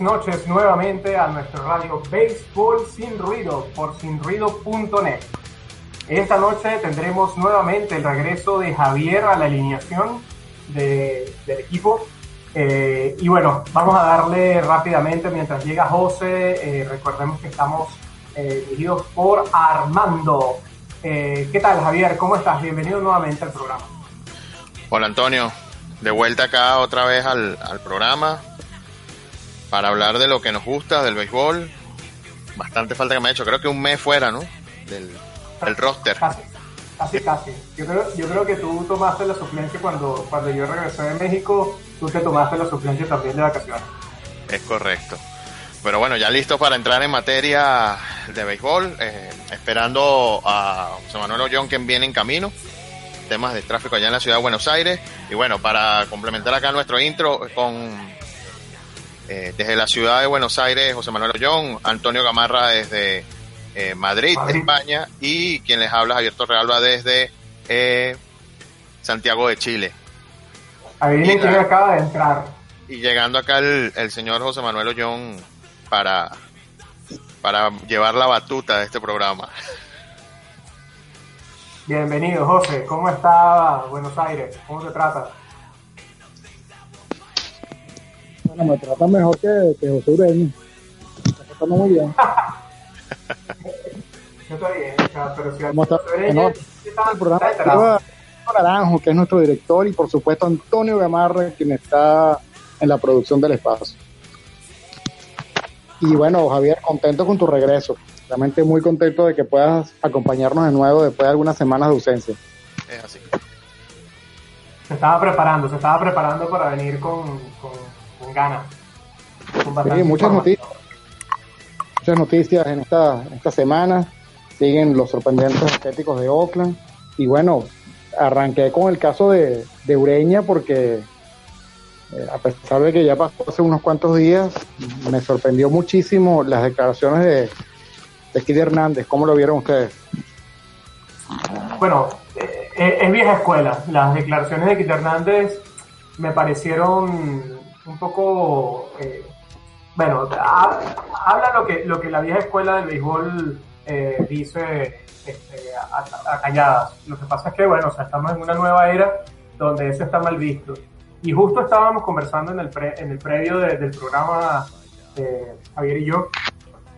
noches nuevamente a nuestro radio Béisbol Sin Ruido por sinruido.net. Esta noche tendremos nuevamente el regreso de Javier a la alineación del equipo. Eh, y bueno, vamos a darle rápidamente mientras llega José. Eh, recordemos que estamos eh, dirigidos por Armando. ¿Qué tal, Javier? ¿Cómo estás? Bienvenido nuevamente al programa. Hola, Antonio. De vuelta acá otra vez al, al programa para hablar de lo que nos gusta del béisbol. Bastante falta que me ha hecho. Creo que un mes fuera, ¿no? Del, del roster. Casi, casi, casi. Yo creo, yo creo que tú tomaste la suplencia cuando, cuando yo regresé de México. Tú te tomaste la suplencia también de vacaciones. Es correcto. Pero bueno, ya listo para entrar en materia de béisbol. Eh, esperando a José Manuel Ollón que viene en camino. Temas de tráfico allá en la ciudad de Buenos Aires. Y bueno, para complementar acá nuestro intro con eh, desde la ciudad de Buenos Aires, José Manuel Ollón, Antonio Gamarra desde eh, Madrid, España, y quien les habla, Javier Torrealba desde eh, Santiago de Chile. Adivinen quién acaba de entrar. Y llegando acá el, el señor José Manuel Ollón para, para llevar la batuta de este programa. Bienvenido, José. ¿Cómo está Buenos Aires? ¿Cómo se trata? Bueno, me trata mejor que, que José Ureña. Me trata muy bien. Yo estoy bien, pero si ¿Cómo está? Bueno, el programa Naranjo, que es nuestro director, y por supuesto Antonio Gamarra, quien está en la producción del espacio. Y bueno, Javier, contento con tu regreso. Realmente muy contento de que puedas acompañarnos de nuevo después de algunas semanas de ausencia. Es así. Se estaba preparando, se estaba preparando para venir con, con, Sí, muchas noticias. Muchas noticias en esta, esta semana. Siguen los sorprendentes estéticos de Oakland. Y bueno, arranqué con el caso de, de Ureña porque eh, a pesar de que ya pasó hace unos cuantos días, me sorprendió muchísimo las declaraciones de, de Kid Hernández. ¿Cómo lo vieron ustedes? Bueno, eh, eh, es vieja escuela. Las declaraciones de Kit Hernández me parecieron un poco. eh, bueno, ha- habla lo que, lo que la vieja escuela del béisbol eh, dice este, a, a- calladas. Lo que pasa es que, bueno, o sea, estamos en una nueva era donde eso está mal visto. Y justo estábamos conversando en el, pre- en el previo de- del programa, Javier y yo,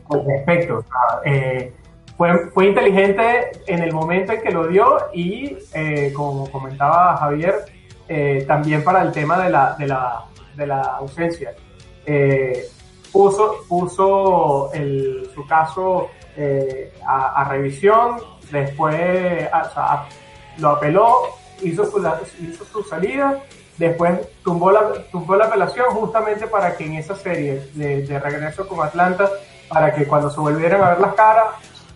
con respecto. eh, fue, fue inteligente en el momento en que lo dio y, eh, como comentaba Javier, eh, también para el tema de la, de la, de la ausencia. Eh, puso puso el, su caso eh, a, revisión, después lo apeló, hizo su, su salida, después tumbó la, tumbó la apelación justamente para que en esa serie de, de regreso con Atlanta, para que cuando se volvieran a ver las caras,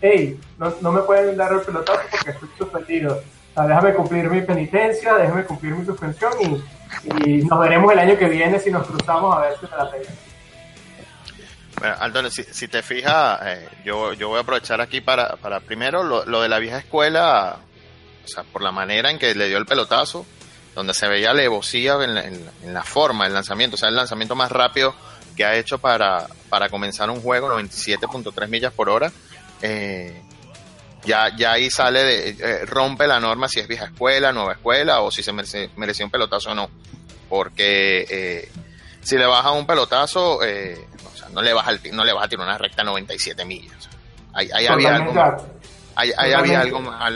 hey, no, no me pueden dar el pelotazo porque estoy suspendido. Déjame cumplir mi penitencia, déjame cumplir mi suspensión y, y nos veremos el año que viene si nos cruzamos a ver si me la pega. Bueno, Antonio, si, si te fijas, eh, yo, yo voy a aprovechar aquí para, para primero lo, lo de la vieja escuela, o sea, por la manera en que le dio el pelotazo, donde se veía alevosía en la, en, en la forma, el lanzamiento, o sea, el lanzamiento más rápido que ha hecho para, para comenzar un juego, 97.3 millas por hora. Eh, ya, ya ahí sale, de, eh, rompe la norma si es vieja escuela, nueva escuela, o si se merece, merecía un pelotazo o no. Porque eh, si le baja un pelotazo, eh, o sea, no le vas, no le vas a tirar una recta 97 millas. Ahí, ahí había algo más. Ahí, ahí había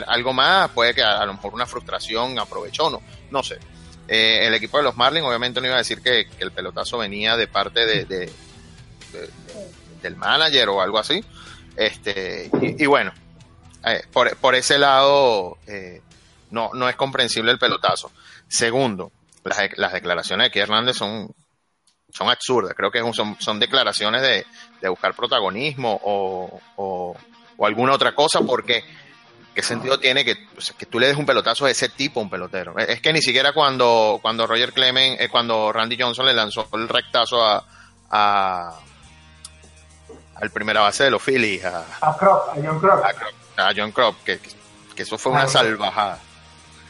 algo, más, puede que a, a lo mejor una frustración aprovechó, no, no sé. Eh, el equipo de los Marlins obviamente no iba a decir que, que el pelotazo venía de parte de, de- de- del manager o algo así. Este, y, y bueno, eh, por, por ese lado eh, no, no es comprensible el pelotazo. Segundo, las, de- las declaraciones de Keith Hernández son, son absurdas. Creo que son, son declaraciones de, de buscar protagonismo o, o, o alguna otra cosa, porque ¿qué sentido tiene que, o sea, que tú le des un pelotazo a ese tipo a un pelotero? Es que ni siquiera cuando, cuando Roger Clemens, eh, cuando Randy Johnson le lanzó el rectazo a, a al primera base de los Phillies, a, A a John a, Crop- a John Crop, que, que eso fue una salvajada.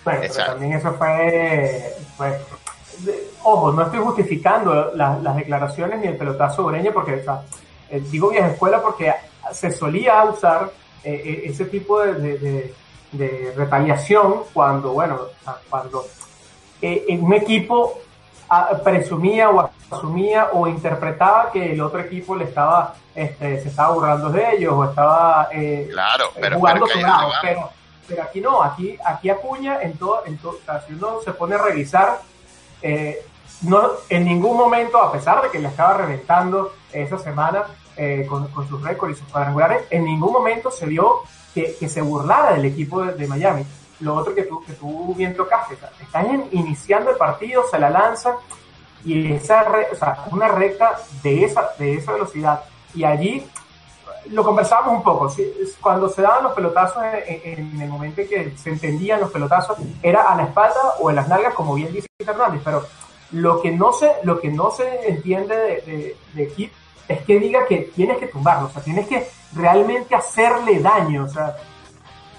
Bueno, pero también eso fue, fue- ojo, no estoy justificando las declaraciones ni el pelotazo Ureña porque, eh, digo vieja escuela porque se solía usar eh, ese tipo de, de, retaliación cuando, bueno, cuando en un equipo presumía o asumía o interpretaba que el otro equipo le estaba este, se estaba burlando de ellos o estaba claro, pero, jugando pero, pero aquí no, aquí, aquí Acuña, en todo, en todo, si uno se pone a revisar, eh, no, en ningún momento, a pesar de que le estaba reventando esa semana eh, con, sus récords y sus cuadrangulares, en ningún momento se vio que, se burlara del equipo de, Miami. Lo otro que tú, que tú bien tocaste, están iniciando el partido, se la lanzan y esa o sea, una recta de esa, de esa velocidad. Y allí lo conversábamos un poco, cuando se daban los pelotazos en, el momento en que se entendían los pelotazos, era a la espalda o en las nalgas, como bien dice Hernández, pero lo que no se, lo que no se entiende de, de, es que diga que tienes que tumbarlo, o sea, tienes que realmente hacerle daño, o sea,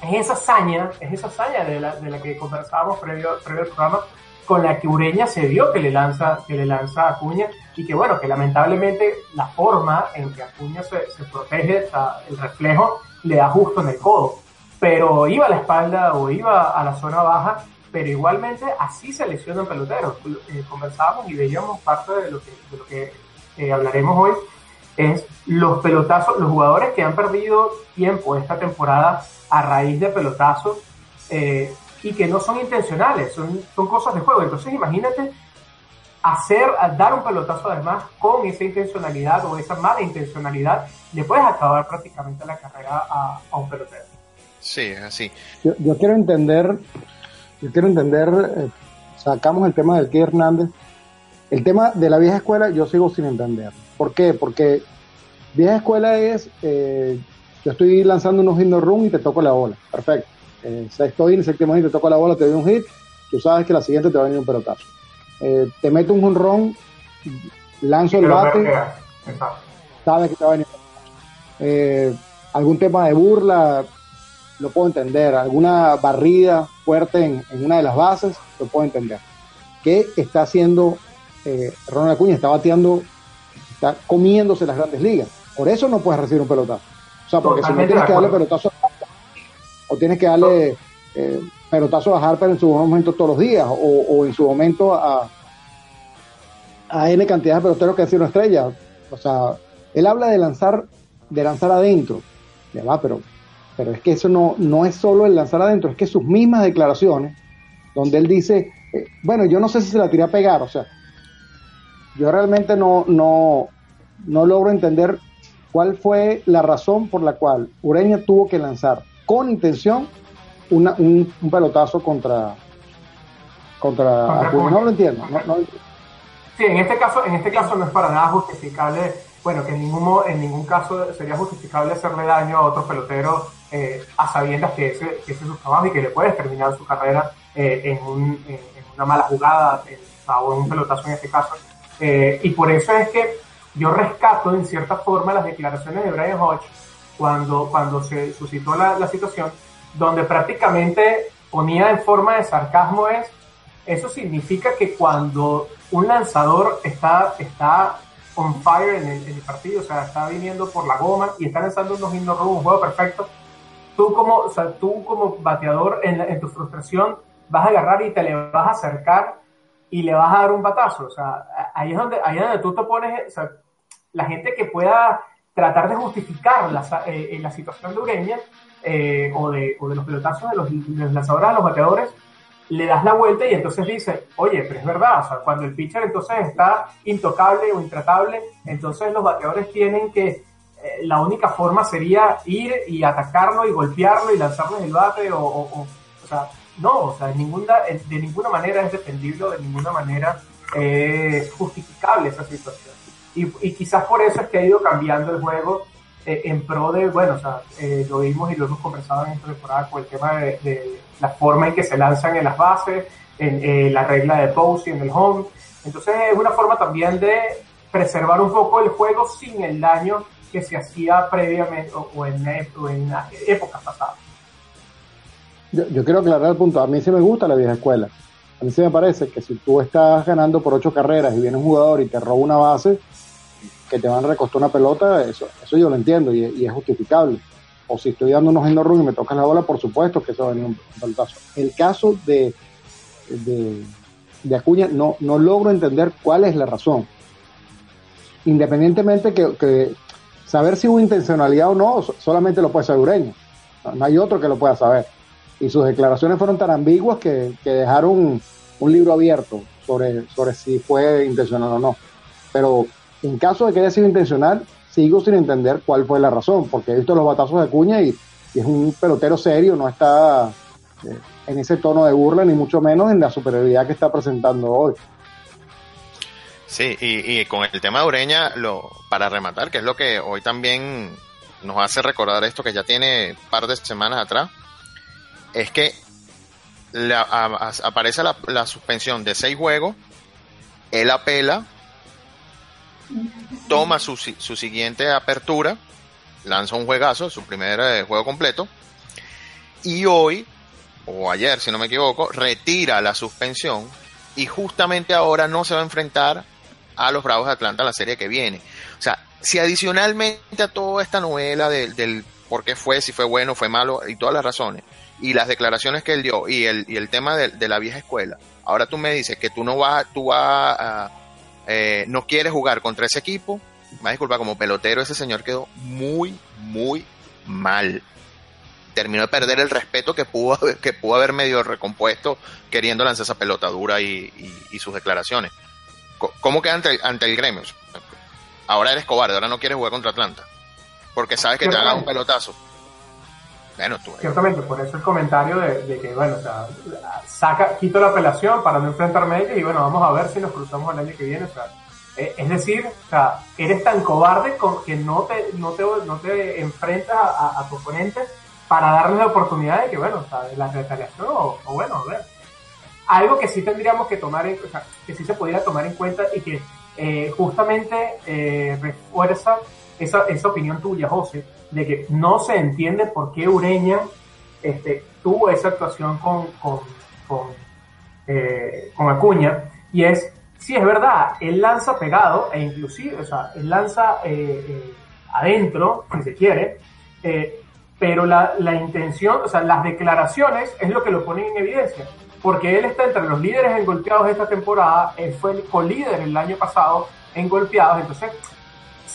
es esa hazaña, es esa hazaña de la, de la que conversábamos previo, previo al programa, con la que Ureña se vio que le lanza, que le lanza a Acuña y que bueno, que lamentablemente la forma en que Acuña se, se protege, el reflejo, le da justo en el codo. Pero iba a la espalda o iba a la zona baja, pero igualmente así se lesionan peloteros. Eh, conversábamos y veíamos parte de lo que, de lo que eh, hablaremos hoy, es los pelotazos, los jugadores que han perdido tiempo esta temporada a raíz de pelotazos, eh, y que no son intencionales, son, son cosas de juego. Entonces imagínate hacer, dar un pelotazo además con esa intencionalidad o esa mala intencionalidad, le puedes acabar prácticamente la carrera a, un pelotero. Sí, es así. Yo, yo, quiero entender, yo quiero entender, eh, sacamos el tema del Key Hernández, el tema de la vieja escuela yo sigo sin entender. ¿Por qué? Porque vieja escuela es, eh, yo estoy lanzando unos hit run y te toco la ola, perfecto eh, sexto inning, séptimo inning, te toca la bola, te doy un hit, tú sabes que la siguiente te va a venir un pelotazo. Eh, te meto un honrón, lanzo el bate, sabes que te va a venir eh, algún tema de burla, lo puedo entender, alguna barrida fuerte en, una de las bases, lo puedo entender. ¿Qué está haciendo eh, Ronald Acuña? Está bateando, está comiéndose las grandes ligas. Por eso no puedes recibir un pelotazo. O sea, porque si no tienes que darle pelotazo o tienes que darle eh, pelotazo a Harper en su momento todos los días, o, en su momento a, a N cantidad de peloteros que ha sido una estrella. O sea, él habla de lanzar, de lanzar adentro, ya va, pero, pero es que eso no, no es solo el lanzar adentro, es que sus mismas declaraciones, donde él dice, eh, bueno, yo no sé si se la tiré a pegar, o sea, yo realmente no, no, no logro entender cuál fue la razón por la cual Ureña tuvo que lanzar con intención un, pelotazo contra contra, no lo entiendo sí en este caso en este caso no es para nada justificable bueno que en ningún en ningún caso sería justificable hacerle daño a otro pelotero eh, a sabiendas que ese, que ese, es su trabajo y que le puedes terminar su carrera eh, en, una mala jugada o en un pelotazo en este caso eh, y por eso es que yo rescato en cierta forma las declaraciones de Brian Hodge cuando, cuando se suscitó la, la situación, donde prácticamente ponía en forma de sarcasmo es, eso significa que cuando un lanzador está, está on fire en el, partido, o sea, está viniendo por la goma y está lanzando unos indoor un juego perfecto, tú como, o sea, tú como bateador en, en, tu frustración vas a agarrar y te le vas a acercar y le vas a dar un batazo, o sea, ahí es donde, ahí es donde tú te pones, o sea, la gente que pueda tratar de justificar la, eh, la situación de Ureña eh, o, de, o, de, los pelotazos de los, lanzadores a los bateadores, le das la vuelta y entonces dice, oye, pero es verdad, o sea, cuando el pitcher entonces está intocable o intratable, entonces los bateadores tienen que, eh, la única forma sería ir y atacarlo y golpearlo y lanzarle el bate o, o, o sea, no, o sea, de ninguna, de ninguna manera es defendible, de ninguna manera es justificable esa situación. Y, y, quizás por eso es que ha ido cambiando el juego eh, en pro de, bueno, o sea, eh, lo vimos y lo hemos conversado en esta temporada con el tema de, la forma en que se lanzan en las bases, en eh, la regla de pose y en el home. Entonces es una forma también de preservar un poco el juego sin el daño que se hacía previamente o, en, o en épocas pasadas. Yo, quiero aclarar el punto. A mí sí me gusta la vieja escuela. A mí sí me parece que si tú estás ganando por ocho carreras y viene un jugador y te roba una base, que te van a recostar una pelota, eso, eso yo lo entiendo y, es justificable. O si estoy dando unos no run y me tocas la bola, por supuesto que eso va a venir un, pelotazo. El caso de, de, de Acuña, no, no logro entender cuál es la razón. Independientemente que, que saber si hubo intencionalidad o no, solamente lo puede saber Ureña. No, hay otro que lo pueda saber. Y sus declaraciones fueron tan ambiguas que, dejaron un, libro abierto sobre, sobre si fue intencional o no. Pero en caso de que haya sido intencional, sigo sin entender cuál fue la razón, porque he visto los batazos de Cuña y, es un pelotero serio, no está eh, en ese tono de burla, ni mucho menos en la superioridad que está presentando hoy. Sí, y, con el tema de Ureña, lo, para rematar, que es lo que hoy también nos hace recordar esto que ya tiene un par de semanas atrás, es que aparece la, suspensión de seis juegos, él apela, toma su, su siguiente apertura, lanza un juegazo, su primer eh, juego completo, y hoy, o ayer si no me equivoco, retira la suspensión y justamente ahora no se va a enfrentar a los Bravos de Atlanta la serie que viene. O sea, si adicionalmente a toda esta novela del, del por qué fue, si fue bueno, fue malo y todas las razones, y las declaraciones que él dio y el, y el tema de, la vieja escuela, ahora tú me dices que tú no vas, tú vas a, eh, no quieres jugar contra ese equipo, me disculpa, como pelotero ese señor quedó muy, muy mal. Terminó de perder el respeto que pudo, que pudo haber medio recompuesto queriendo lanzar esa pelota dura y, y, sus declaraciones. ¿Cómo queda ante el, ante el gremio? Ahora eres cobarde, ahora no quieres jugar contra Atlanta. Porque sabes que te hagan un pelotazo. Bueno, tú. Ciertamente, por eso el comentario de, que, bueno, o sea, saca, quito la apelación para no enfrentarme a ella y bueno, vamos a ver si nos cruzamos el año que viene. O sea, eh, es decir, o sea, eres tan cobarde con que no te, no te, no te enfrentas a, tu oponente para darle la oportunidad de que, bueno, o sea, de la retaliación o, bueno, a ver. Algo que sí tendríamos que tomar, en, o sea, que sí se pudiera tomar en cuenta y que eh, justamente eh, refuerza esa, esa opinión tuya, José, de que no se entiende por qué Ureña este, tuvo esa actuación con, con, con, eh, con Acuña, y es, sí, es verdad, él lanza pegado, e inclusive, o sea, él lanza adentro, si se quiere, pero la, la intención, o sea, las declaraciones es lo que lo ponen en evidencia porque él está entre los líderes en golpeados esta temporada, él fue el co-líder el año pasado en golpeados, entonces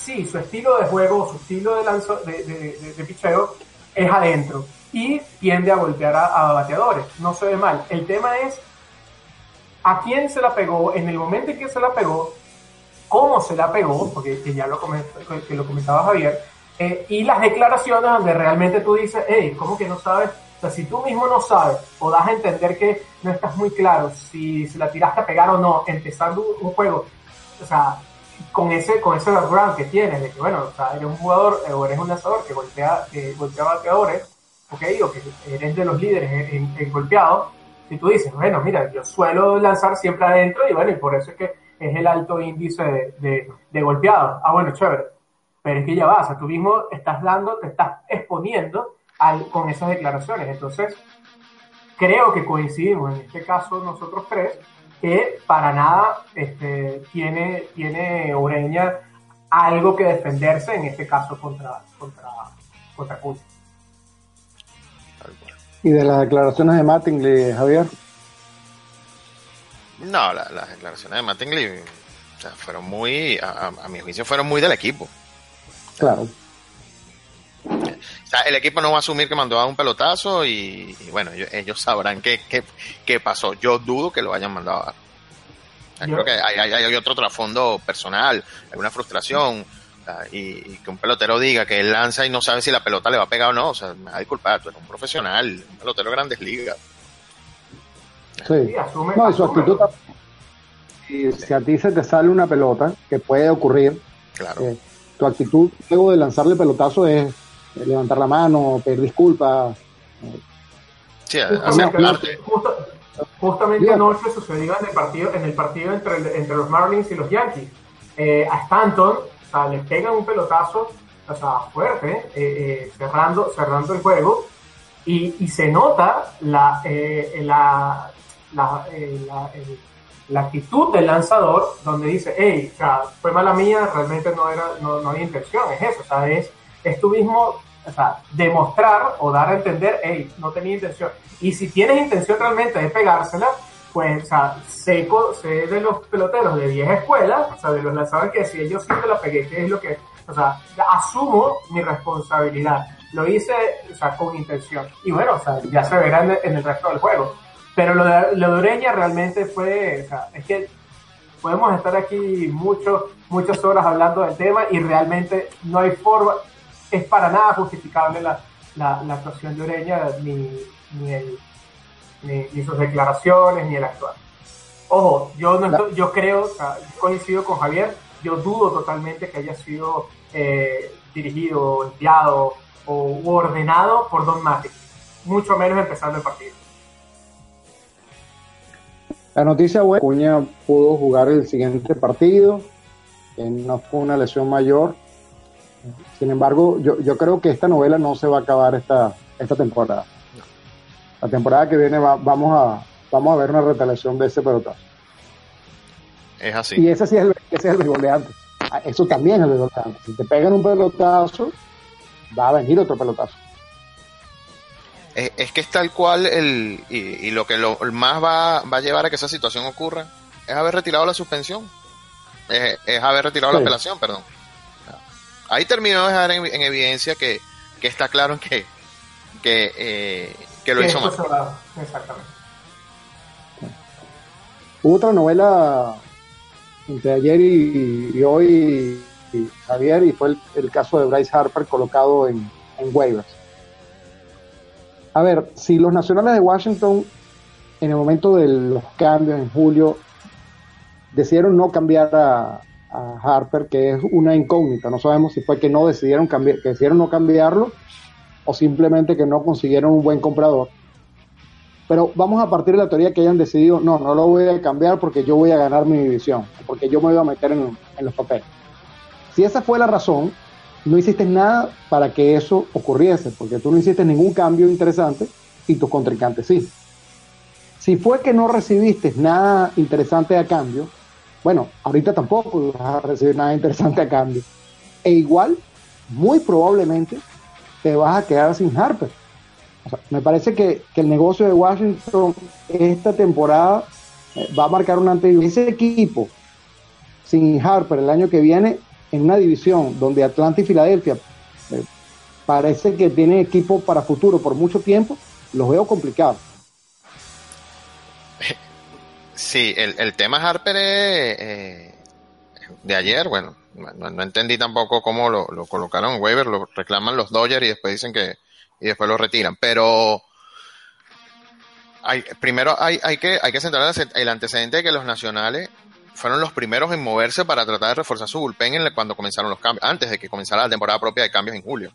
sí, su estilo de juego, su estilo de, lanzo, de, de, de, picheo es adentro y tiende a golpear a, bateadores, no se ve mal. El tema es a quién se la pegó, en el momento en que se la pegó, cómo se la pegó, porque que ya lo, que lo comentaba Javier, eh, y las declaraciones donde realmente tú dices, hey, ¿cómo que no sabes o sea, si tú mismo no sabes o das a entender que no estás muy claro si, se la tiraste a pegar o no, empezando un, juego, o sea, con ese, con ese background que tienes, de que bueno, o sea, eres un jugador o eres un lanzador que golpea, que golpea bateadores, ok, o que eres de los líderes en, en, golpeados, y tú dices, bueno, mira, yo suelo lanzar siempre adentro y bueno, y por eso es que es el alto índice de, de, de golpeados. Ah, bueno, chévere. Pero es que ya vas, o sea, tú mismo estás dando, te estás exponiendo con esas declaraciones. Entonces, creo que coincidimos en este caso nosotros tres, que para nada este, tiene, tiene Ureña algo que defenderse, en este caso contra, contra, contra ¿Y de las declaraciones de Mattingly, Javier? No, las declaraciones de Mattingly fueron muy, a, a, mi juicio, fueron muy del equipo. Claro el equipo no va a asumir que mandó a un pelotazo y, bueno, ellos, sabrán qué, qué, pasó. Yo dudo que lo hayan mandado a dar. Creo que hay, otro trasfondo personal, alguna frustración. Y, que un pelotero diga que él lanza y no sabe si la pelota le va a pegar o no, o sea, me da disculpar, tú eres un profesional, un pelotero de grandes ligas. Sí, no, y su actitud y si a ti se te sale una pelota, que puede ocurrir, claro. Eh, tu actitud luego de lanzarle pelotazo es levantar la mano, pedir disculpas. Sí, justamente, justamente anoche sucedió en el partido, en el partido entre, entre los Marlins y los Yankees. Eh, a Stanton, o sea, le pegan un pelotazo, o sea, fuerte, eh, eh, cerrando, cerrando el juego, y, y se nota la, la, la, eh, la, actitud del lanzador, donde dice, hey, o sea, fue mala mía, realmente no, era, no, no había intención, es eso, o sea, es, es tú mismo o sea, demostrar o dar a entender, hey, no tenía intención. Y si tienes intención realmente de pegársela, pues, o sea, sé, sé de los peloteros de vieja escuela, o sea, de los lanzadores que si sí te la pegué, que es lo que, o sea, asumo mi responsabilidad. Lo hice, o sea, con intención. Y bueno, o sea, ya se verá en, el resto del juego. Pero lo de, lo de Ureña realmente fue, o sea, es que podemos estar aquí mucho, muchas horas hablando del tema y realmente no hay forma, es para nada justificable la, la, la actuación de Ureña ni, ni, el, ni, sus declaraciones ni el actuar. Ojo, yo, no yo creo, coincido con Javier, yo dudo totalmente que haya sido eh, dirigido, enviado o ordenado por Don Matic, mucho menos empezando el partido. La noticia buena, Cuña pudo jugar el siguiente partido, no fue una lesión mayor, sin embargo, yo, yo creo que esta novela no se va a acabar esta, esta temporada. La temporada que viene vamos, a, vamos a ver una retaliación de ese pelotazo. Es así. Y ese sí es el, ese es el de antes. Ah, eso también es el de antes. Si te pegan un pelotazo, va a venir otro pelotazo. Es, que es tal cual el, y, lo que lo más va, va, a llevar a que esa situación ocurra es haber retirado la suspensión. Es, haber retirado la apelación, perdón ahí terminó de dejar en, evidencia que, está claro que, que, eh, que lo hizo mal. Exactamente. Hubo otra novela entre ayer y, hoy, Javier, y fue el, caso de Bryce Harper colocado en, en waivers. A ver, si los nacionales de Washington en el momento de los cambios en julio decidieron no cambiar a, Harper, que es una incógnita. No sabemos si fue que no decidieron cambiar, que decidieron no cambiarlo o simplemente que no consiguieron un buen comprador. Pero vamos a partir de la teoría que hayan decidido, no, no lo voy a cambiar porque yo voy a ganar mi división, porque yo me voy a meter en, en los papeles. Si esa fue la razón, no hiciste nada para que eso ocurriese, porque tú no hiciste ningún cambio interesante y tus contrincantes sí. Si fue que no recibiste nada interesante a cambio, bueno, ahorita tampoco vas a recibir nada interesante a cambio. E igual, muy probablemente, te vas a quedar sin Harper. me parece que, el negocio de Washington esta temporada eh, va a marcar un antes ese equipo sin Harper el año que viene en una división donde Atlanta y Filadelfia eh, parece que tienen equipo para futuro por mucho tiempo, los veo complicados. Sí, el, el tema Harper eh, de ayer, bueno, no, entendí tampoco cómo lo, colocaron en waiver, lo reclaman los Dodgers y después dicen que y después lo retiran, pero hay, primero hay, hay que hay que centrar el antecedente de que los nacionales fueron los primeros en moverse para tratar de reforzar su bullpen en cuando comenzaron los cambios, antes de que comenzara la temporada propia de cambios en julio,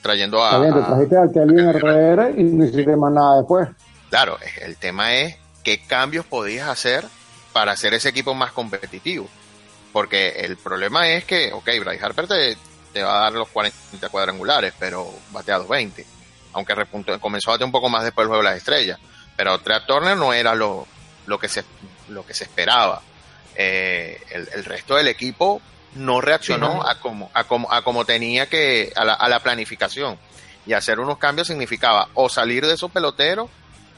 trayendo a, Herrera y no hiciste más nada después. Claro, el tema es qué cambios podías hacer para hacer ese equipo más competitivo. Porque el problema es que, ok, Bryce Harper te, va a dar los 40 cuadrangulares, pero batea 220. Aunque comenzó a batear un poco más después del juego de las estrellas. Pero Trey Turner no era lo, lo, que, se, lo que se esperaba. Eh, el, resto del equipo no reaccionó a como, a como, a como tenía que, a la, a la planificación. Y hacer unos cambios significaba o salir de esos peloteros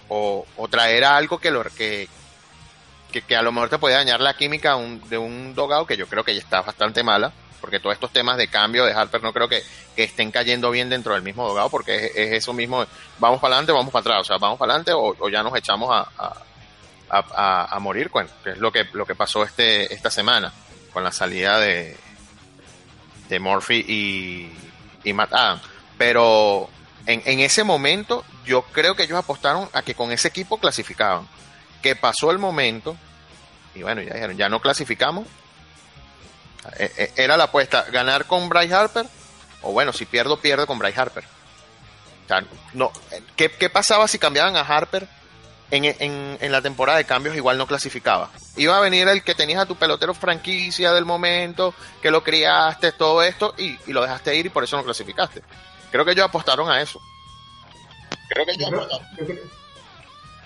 o, traer algo que, lo, que, que, a lo mejor te puede dañar la química de un dogado que yo creo que ya está bastante mala, porque todos estos temas de cambio de Harper no creo que, estén cayendo bien dentro del mismo dogado, porque es, eso mismo, vamos para adelante, vamos para atrás, o sea, vamos para adelante o, ya nos echamos a, a, morir, bueno, que es lo que, lo que pasó este, esta semana con la salida de, de Murphy y, y Matt Adam. Pero en, en ese momento yo creo que ellos apostaron a que con ese equipo clasificaban. Que pasó el momento y bueno, ya dijeron, ya no clasificamos. E, e, era la apuesta, ganar con Bryce Harper o bueno, si pierdo, pierdo con Bryce Harper. O sea, no, ¿qué, pasaba si cambiaban a Harper en, en, en, la temporada de cambios igual no clasificaba. Iba a venir el que tenías a tu pelotero franquicia del momento, que lo criaste, todo esto, y, y, lo dejaste ir y por eso no clasificaste. Creo que ellos apostaron a eso. Creo que.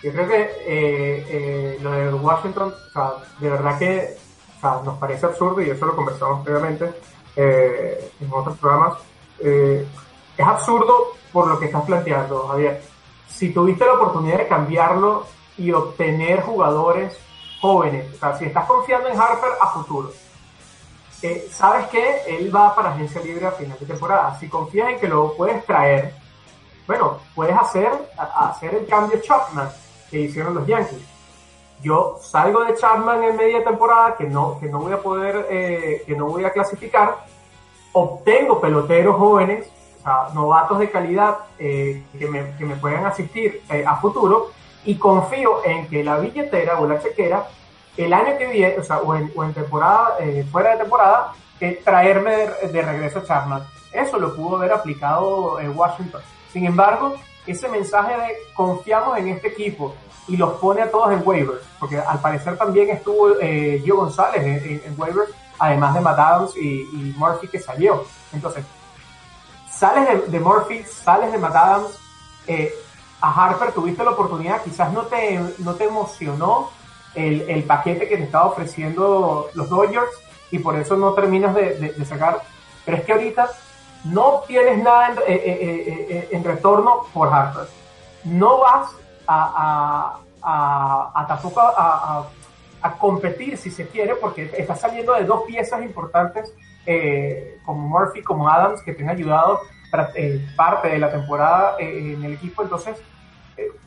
Yo creo que eh, eh, lo de Washington, o sea, de verdad que o sea, nos parece absurdo y eso lo conversamos previamente eh, en otros programas. Eh, es absurdo por lo que estás planteando, Javier. Si tuviste la oportunidad de cambiarlo y obtener jugadores jóvenes, o sea, si estás confiando en Harper a futuro, eh, sabes que él va para agencia libre a final de temporada. Si confías en que lo puedes traer, bueno, puedes hacer, hacer el cambio Chapman que hicieron los Yankees. Yo salgo de Chapman en media temporada que no, que no voy a poder, eh, que no voy a clasificar, obtengo peloteros jóvenes, o sea, novatos de calidad eh, que, me, que me puedan asistir eh, a futuro y confío en que la billetera o la chequera el año que viene, o sea, o en, o en temporada, eh, fuera de temporada, traerme de, de, regreso a Chapman. Eso lo pudo haber aplicado en Washington. Sin embargo, ese mensaje de confiamos en este equipo y los pone a todos en waivers, porque al parecer también estuvo eh, Gio González en, en, en, waivers, además de Matt Adams y, Murphy que salió. Entonces, sales de, Murphy, sales de Matt Adams, eh, a Harper tuviste la oportunidad, quizás no te, no te emocionó el, paquete que te estaba ofreciendo los Dodgers y por eso no terminas de, de sacar. Pero es que ahorita no obtienes nada en, eh, eh, eh, en retorno por Harper. No vas a, a, a, tampoco a, competir si se quiere porque estás saliendo de dos piezas importantes eh, como Murphy, como Adams que te han ayudado para, parte de la temporada en el equipo. Entonces,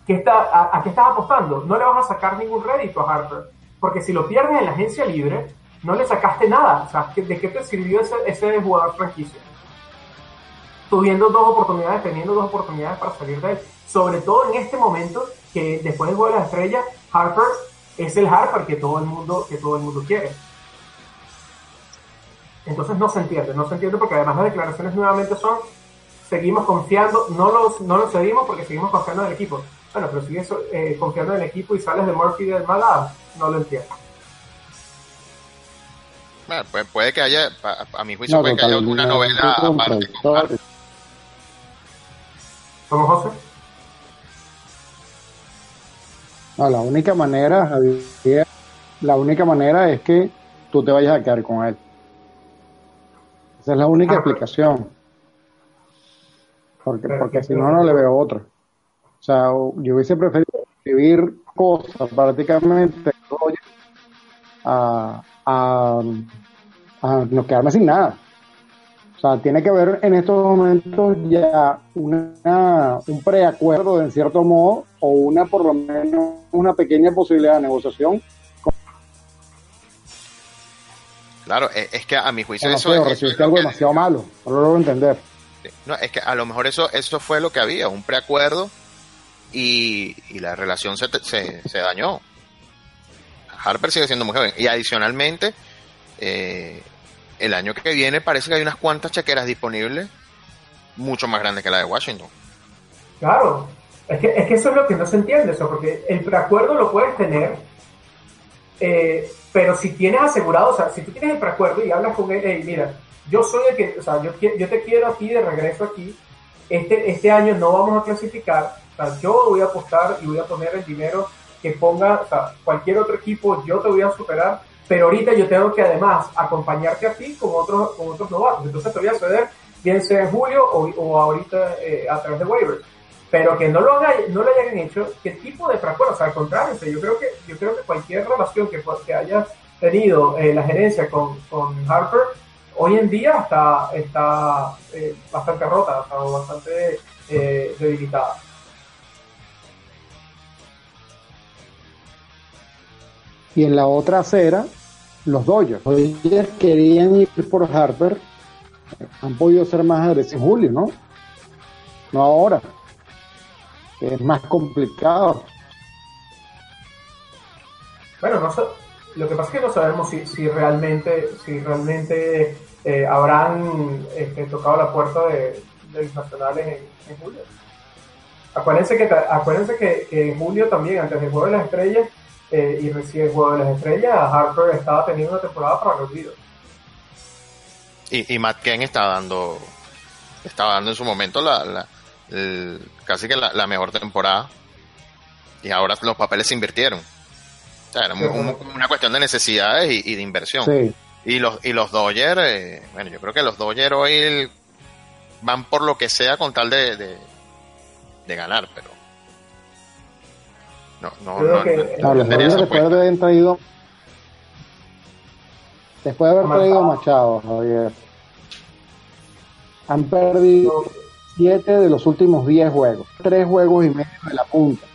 ¿qué está, a, qué estás apostando? No le vas a sacar ningún rédito a Harper, porque si lo pierdes en la agencia libre, no le sacaste nada. O sea, ¿de qué te sirvió ese, ese jugador franquicia? Tuviendo dos oportunidades, teniendo dos oportunidades para salir de él. Sobre todo en este momento, que después del juego de las estrellas, Harper es el Harper que todo el mundo, que todo el mundo quiere. Entonces no se entiende, no se entiende porque además las declaraciones nuevamente son seguimos confiando, no los, no los cedimos porque seguimos confiando en el equipo. Bueno, pero sigues eh, confiando en el equipo y sales de Murphy del Malad, no lo entiendo. Bueno, pues puede que haya, a, a mi juicio, no, puede que haya alguna novela aparte. ¿Cómo, José? No, la única manera, Javier, la única manera es que tú te vayas a quedar con él. Esa es la única ah, explicación. Porque, porque si no, no le veo otra. O sea, yo hubiese preferido escribir cosas prácticamente a, a, a no quedarme sin nada. O sea, tiene que haber en estos momentos ya una, un preacuerdo en cierto modo o una por lo menos una pequeña posibilidad de negociación. Claro, e, es que a mi juicio no, eso, pero es algo demasiado malo, no lo logro entender. No, es que a lo mejor eso eso fue lo que había, un preacuerdo y, y la relación se, se, se dañó. Harper sigue siendo muy joven y adicionalmente eh, el año que viene parece que hay unas cuantas chequeras disponibles mucho más grandes que la de Washington. Claro, es que, es que eso es lo que no se entiende, eso, porque el preacuerdo lo puedes tener, eh, pero si tienes asegurado, o sea, si tú tienes el preacuerdo y hablas con él, hey, mira, yo soy el que, o sea, yo, yo te quiero aquí de regreso aquí, este, este año no vamos a clasificar, o sea, yo voy a apostar y voy a poner el dinero que ponga, o sea, cualquier otro equipo, yo te voy a superar, pero ahorita yo tengo que además acompañarte a ti con otros, con otros novatos, entonces te voy a ceder, bien sea en julio o, o ahorita eh, a través de waivers pero que no lo haga, no lo hayan hecho, ¿qué tipo de preacuerdo? O sea, al contrario, yo creo que, yo creo que cualquier relación que, que haya tenido eh, la gerencia con, con, Harper, hoy en día está, está eh, bastante rota, está bastante eh, debilitada. Y en la otra acera, los Dodgers. Los Dodgers querían ir por Harper, han podido ser más agresivos en julio, ¿no? No ahora es más complicado. Bueno, no sé, lo que pasa es que no sabemos si, si realmente, si realmente eh, habrán este, tocado la puerta de, de los nacionales en, julio. Acuérdense que, acuérdense que, que, en julio también, antes del juego de las estrellas eh, y recién el juego de las estrellas, Harper estaba teniendo una temporada para el olvido. Y, y Matt Ken está dando, estaba dando en su momento la, la el, casi que la, la, mejor temporada. Y ahora los papeles se invirtieron. O sea, era una cuestión de necesidades y, de inversión. Y los, y los Dodgers, eh, bueno, yo creo que los Dodgers hoy van por lo que sea con tal de, de, ganar, pero no, no, no, Dodgers después de haber traído después de haber traído Machado, Javier, han perdido siete de los últimos diez juegos, tres juegos y medio de la punta.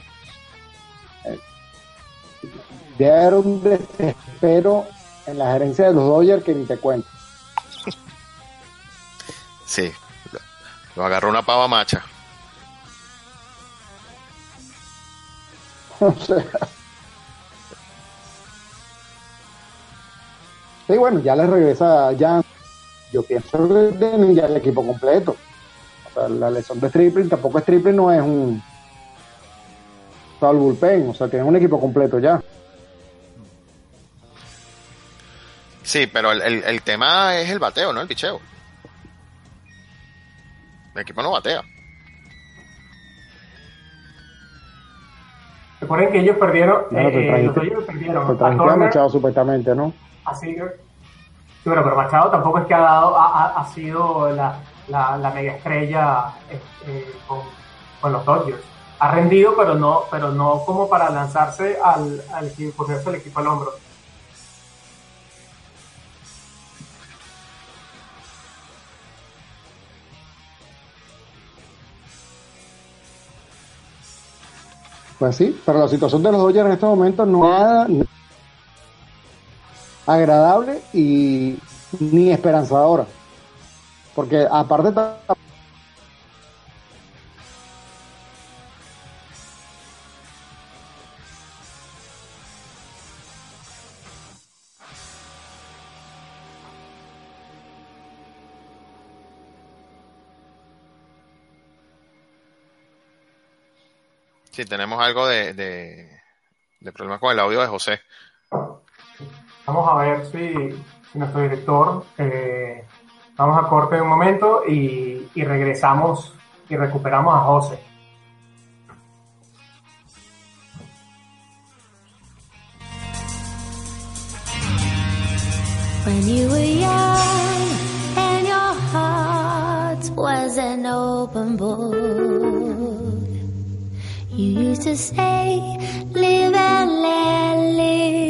De haber un desespero en la gerencia de los Dodgers que ni te cuento. Sí, lo agarró una pava macha. O sea. Sí, bueno, ya le regresa ya. Yo pienso que tienen ya el equipo completo. O sea, la lesión de Stripling tampoco Stripling, no es un. El bullpen, o sea, tienen un equipo completo ya. Sí, pero el, el, tema es el bateo, no el picheo. El equipo no batea. Recuerden que ellos perdieron. Bueno, eh, los ellos perdieron. a Machado supuestamente, ¿no? Así que. Sí, bueno, pero Machado tampoco es que ha dado, ha, ha sido la, la, la, mega estrella eh, con, con, los Dodgers. Ha rendido, pero no, pero no como para lanzarse al, al el equipo al hombro. Pues sí, pero la situación de los Dodgers en este momento no es agradable y ni esperanzadora. Porque aparte Sí, tenemos algo de, de, problemas con el audio de José. Vamos a ver si, nuestro director, eh, vamos a corte un momento y, y regresamos y recuperamos a José. When you were young and your heart was an open book. Used to say, live and let live.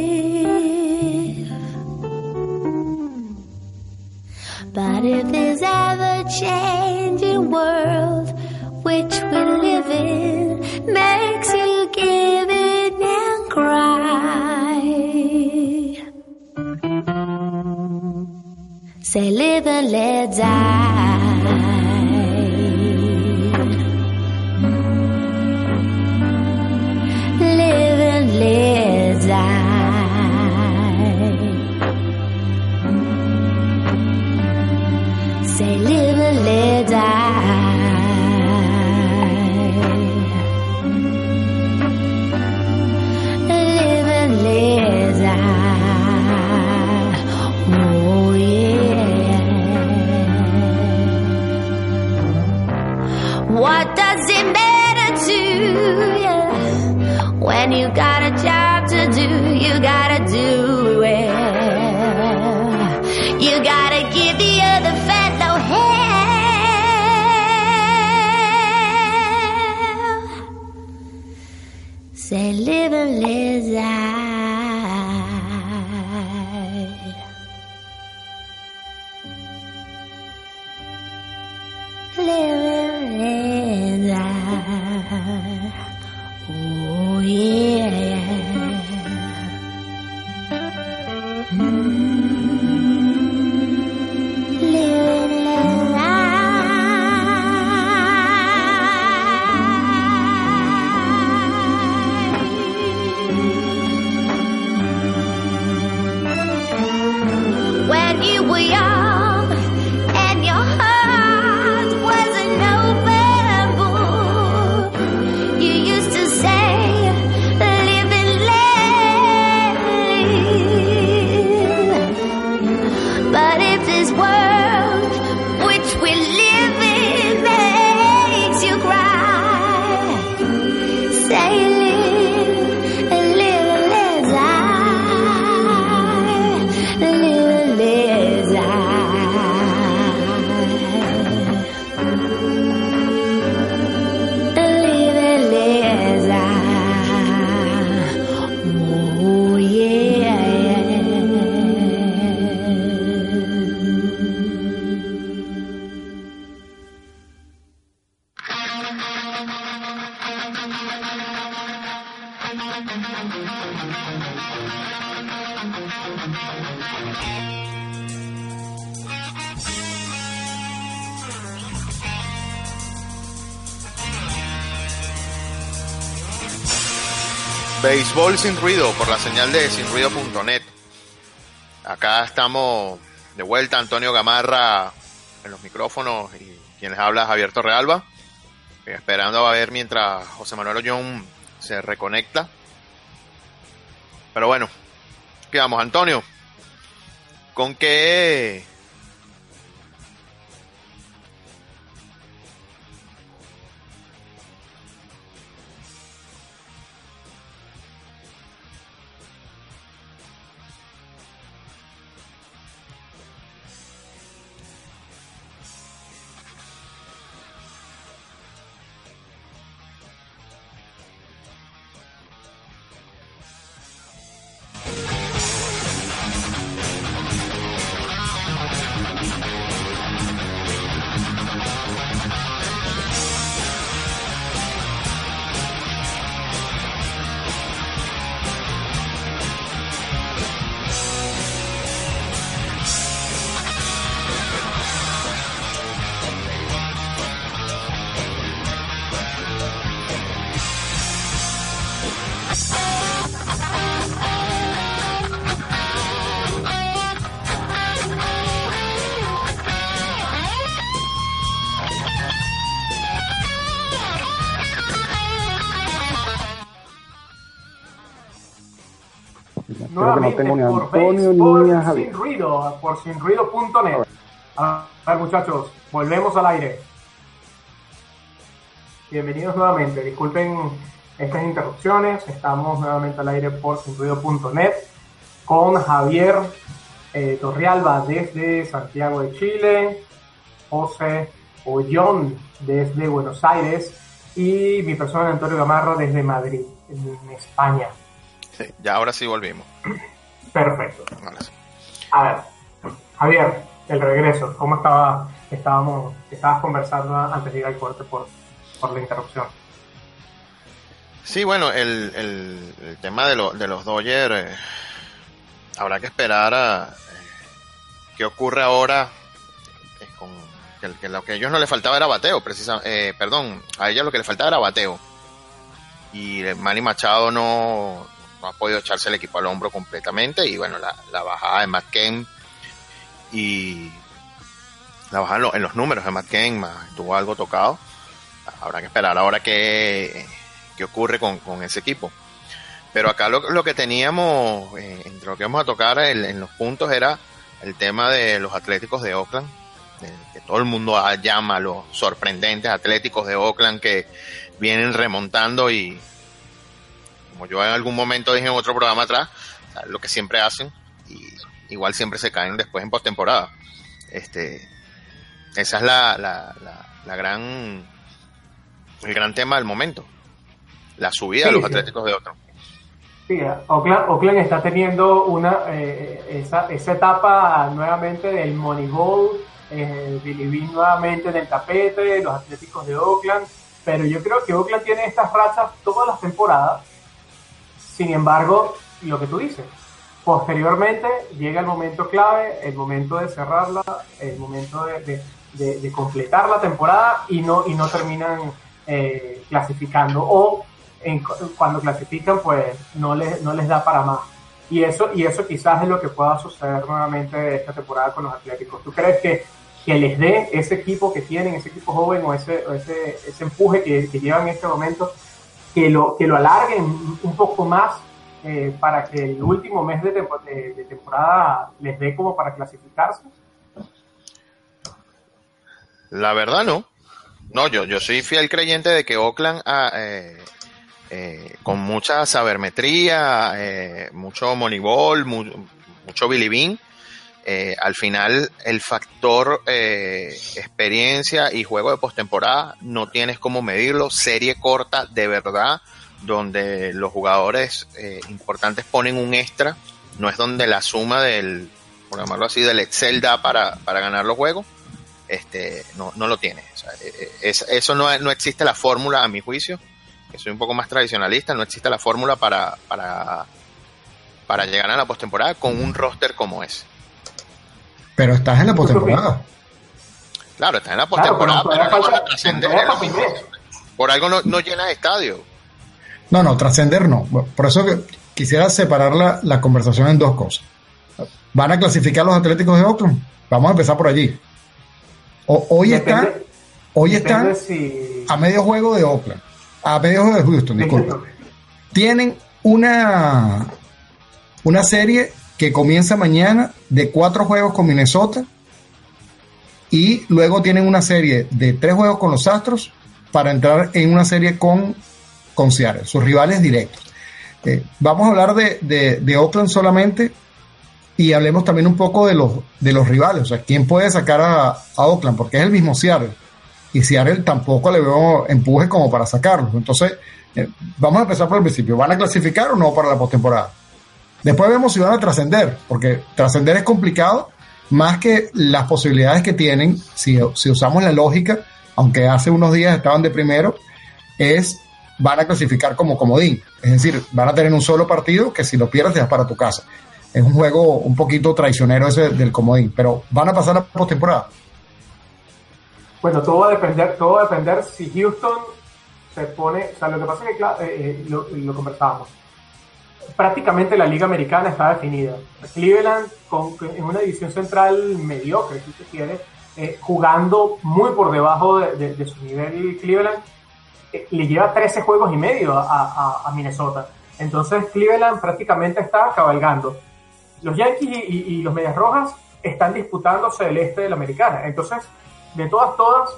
But if this ever changing world which we live in makes you give in and cry, say live and let die. give the other fellow hell. Say live and let. Béisbol sin ruido por la señal de sinruido.net. Acá estamos de vuelta, Antonio Gamarra en los micrófonos y quienes habla Javier Torrealba. Esperando a ver mientras José Manuel Ollón se reconecta. Pero bueno, ¿qué vamos, Antonio? ¿Con qué nuevamente por Antonio por Sin Ruido, por sinruido.net. A ver, muchachos, volvemos al aire. Bienvenidos nuevamente. Disculpen estas interrupciones. Estamos nuevamente al aire por sinruido.net con Javier eh, Torrealba desde Santiago de Chile, José Ollón desde Buenos Aires y mi persona Antonio Gamarro desde Madrid, en España ya ahora sí volvimos. Perfecto. A ver, Javier, el regreso, ¿cómo estaba, estábamos, estabas conversando antes de ir al corte por, por la interrupción? Sí, bueno, el, el, tema de, lo, de los Dodgers, eh, habrá que esperar a eh, qué ocurre ahora eh, con que, lo que a ellos no les faltaba era bateo, precisamente, perdón, a ellos lo que les faltaba era bateo. Y Manny Machado no, no ha podido echarse el equipo al hombro completamente y bueno, la, bajada de McKen y la bajada en, los números de McKen estuvo algo tocado. Habrá que esperar ahora qué, qué ocurre con, ese equipo. Pero acá lo, que teníamos, eh, entre lo que vamos a tocar en los puntos, era el tema de los Atléticos de Oakland, que todo el mundo llama los sorprendentes Atléticos de Oakland que vienen remontando y, yo en algún momento dije en otro programa atrás, lo que siempre hacen, y igual siempre se caen después en postemporada. Este, esa es la, la, la, gran, el gran tema del momento. La subida de los Atléticos de otro. Sí, Oakland, está teniendo una eh, esa, esa etapa nuevamente del Moneyball, eh, Billy nuevamente en el tapete, los Atléticos de Oakland, pero yo creo que Oakland tiene estas rachas todas las temporadas sin embargo, lo que tú dices, posteriormente llega el momento clave, el momento de cerrarla, el momento de, completar la temporada y no, y no terminan eh, clasificando. O cuando clasifican, pues no les, no les da para más. Y eso, y eso quizás es lo que pueda suceder nuevamente esta temporada con los Atléticos. ¿Tú crees que, que les dé ese equipo que tienen, ese equipo joven o ese, ese, ese empuje que, que llevan en este momento? Que lo, que lo alarguen un poco más eh, para que el último mes de, de, temporada les dé como para clasificarse? La verdad no. No, yo, yo soy fiel creyente de que Oakland, ah, eh, eh, con mucha sabermetría, mucho moneyball, mucho Billy Bean, eh, al final el factor eh, experiencia y juego de postemporada no tienes cómo medirlo. Serie corta de verdad, donde los jugadores eh, importantes ponen un extra, no es donde la suma del, por llamarlo así, del Excel da para, para ganar los juegos. Este, no, no lo tiene. eso no, no existe la fórmula, a mi juicio, que soy un poco más tradicionalista, no existe la fórmula para, para, para llegar a la postemporada con un roster como ese. Pero estás en la postemporada. Claro, estás en la postemporada, pero, no trascender Por algo no, no llenas estadio. No, no, trascender no. Por eso que quisiera separar la, la conversación en dos cosas. ¿Van a clasificar los Atléticos de Oakland? Vamos a empezar por allí. O- hoy Depende- están, hoy están si... a medio juego de Oakland, a medio juego de Houston, disculpa. Disculpe. Tienen una, una serie que comienza mañana de cuatro juegos con Minnesota y luego tienen una serie de tres juegos con los Astros para entrar en una serie con, con Seattle, sus rivales directos. Eh, vamos a hablar de, de, Oakland solamente y hablemos también un poco de los, de los rivales, o sea, quién puede sacar a, a Oakland, porque es el mismo Seattle y Seattle tampoco le veo empuje como para sacarlos. Entonces, eh, vamos a empezar por el principio. ¿Van a clasificar o no para la postemporada? Después vemos si van a trascender, porque trascender es complicado, más que las posibilidades que tienen, si, usamos la lógica, aunque hace unos días estaban de primero, es van a clasificar como comodín. Es decir, van a tener un solo partido que si lo pierdes te vas para tu casa. Es un juego un poquito traicionero ese del comodín, pero van a pasar a postemporada. Bueno, todo va a depender, todo va a depender si Houston se pone, o sea, lo que pasa es que eh, eh, lo conversábamos. Prácticamente la liga americana está definida. Cleveland con, en una división central mediocre, si se quiere, eh, jugando muy por debajo de, su nivel Cleveland, eh, le lleva 13 juegos y medio a, Minnesota. Entonces Cleveland prácticamente está cabalgando. Los Yankees y, los Medias Rojas están disputándose el este de la americana. Entonces, de todas, todas,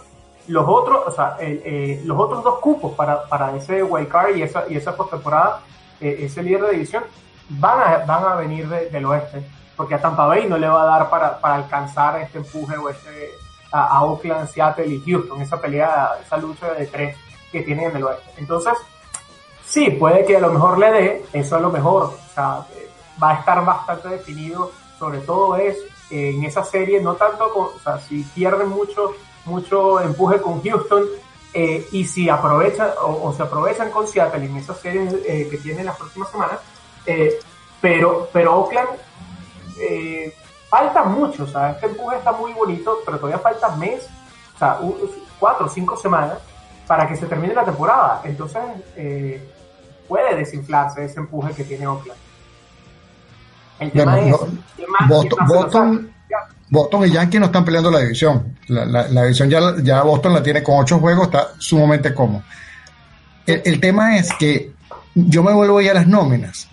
los otros, eh, los otros dos cupos para, para ese wild card y esa, y esa postemporada, eh, ese líder de división, van a, van a venir de- del oeste, porque a Tampa Bay no le va a dar para, para alcanzar este empuje o este, a, Oakland, Seattle y Houston, esa pelea, esa lucha de tres que tienen en el oeste. Entonces, sí, puede que a lo mejor le dé, eso a lo mejor, eh, va a estar bastante definido, sobre todo es en esa serie, no tanto, con, si pierden mucho, mucho empuje con Houston eh, y si aprovechan o, o se aprovechan con Seattle en esa serie eh, que tienen las próximas semanas, eh, pero, pero Oakland eh, falta mucho, o sea, este empuje está muy bonito, pero todavía falta mes, o sea, cuatro o cinco semanas para que se termine la temporada. Entonces, eh, puede desinflarse ese empuje que tiene Oakland. El tema Bueno, es, no- ¿quién más- Boston- Boston- y Yankees no están peleando la división. La, división ya, ya Boston la tiene con ocho juegos, está sumamente cómodo. El, el tema es que yo me vuelvo ya a las nóminas.